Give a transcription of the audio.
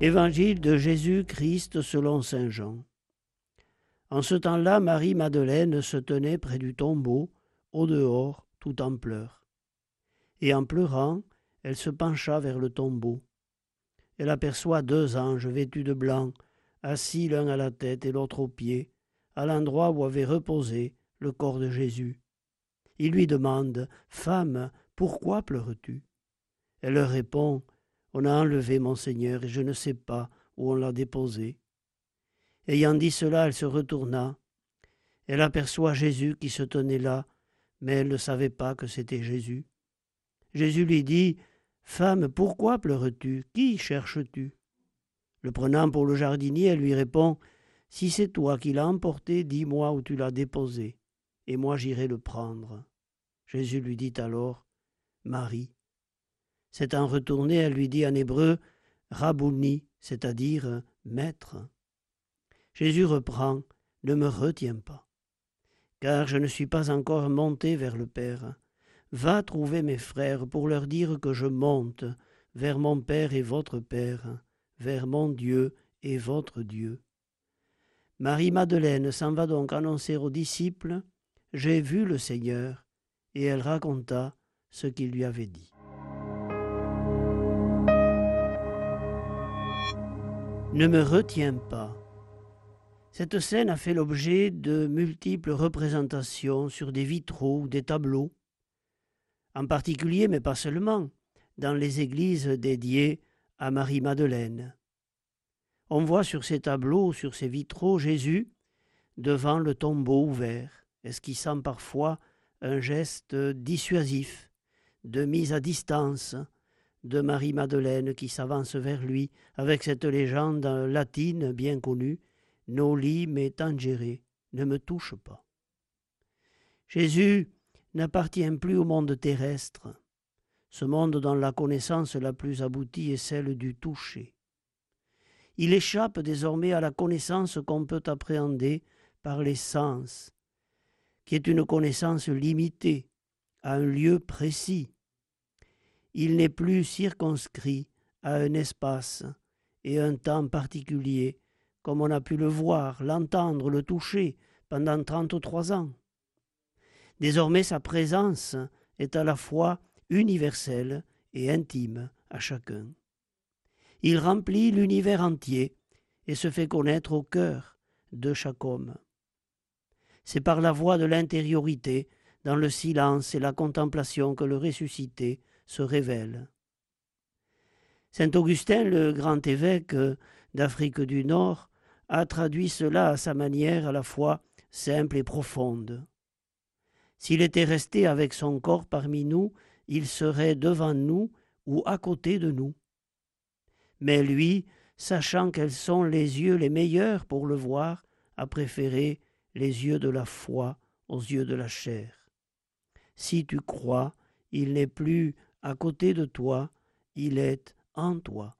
Évangile de Jésus-Christ selon Saint Jean. En ce temps-là, Marie-Madeleine se tenait près du tombeau, au dehors, tout en pleurs. Et en pleurant, elle se pencha vers le tombeau. Elle aperçoit deux anges vêtus de blanc, assis l'un à la tête et l'autre aux pieds, à l'endroit où avait reposé le corps de Jésus. Il lui demande Femme, pourquoi pleures-tu? Elle leur répond on a enlevé mon Seigneur, et je ne sais pas où on l'a déposé. Ayant dit cela, elle se retourna. Elle aperçoit Jésus qui se tenait là, mais elle ne savait pas que c'était Jésus. Jésus lui dit Femme, pourquoi pleures-tu? Qui cherches-tu? Le prenant pour le jardinier, elle lui répond Si c'est toi qui l'as emporté, dis-moi où tu l'as déposé, et moi j'irai le prendre. Jésus lui dit alors Marie. S'étant retournée, elle lui dit en hébreu Rabouni, c'est-à-dire maître. Jésus reprend Ne me retiens pas, car je ne suis pas encore monté vers le Père. Va trouver mes frères pour leur dire que je monte vers mon Père et votre Père, vers mon Dieu et votre Dieu. Marie-Madeleine s'en va donc annoncer aux disciples J'ai vu le Seigneur, et elle raconta ce qu'il lui avait dit. Ne me retiens pas. Cette scène a fait l'objet de multiples représentations sur des vitraux ou des tableaux, en particulier, mais pas seulement, dans les églises dédiées à Marie-Madeleine. On voit sur ces tableaux, sur ces vitraux, Jésus devant le tombeau ouvert, esquissant parfois un geste dissuasif, de mise à distance, de Marie-Madeleine qui s'avance vers lui avec cette légende latine bien connue Noli me tangere, ne me touche pas. Jésus n'appartient plus au monde terrestre, ce monde dont la connaissance la plus aboutie est celle du toucher. Il échappe désormais à la connaissance qu'on peut appréhender par les sens, qui est une connaissance limitée, à un lieu précis, il n'est plus circonscrit à un espace et un temps particulier, comme on a pu le voir, l'entendre, le toucher pendant trente-trois ans. Désormais sa présence est à la fois universelle et intime à chacun. Il remplit l'univers entier et se fait connaître au cœur de chaque homme. C'est par la voie de l'intériorité, dans le silence et la contemplation que le ressuscité se révèle. Saint Augustin, le grand évêque d'Afrique du Nord, a traduit cela à sa manière à la fois simple et profonde. S'il était resté avec son corps parmi nous, il serait devant nous ou à côté de nous. Mais lui, sachant quels sont les yeux les meilleurs pour le voir, a préféré les yeux de la foi aux yeux de la chair. Si tu crois, il n'est plus à côté de toi, il est en toi.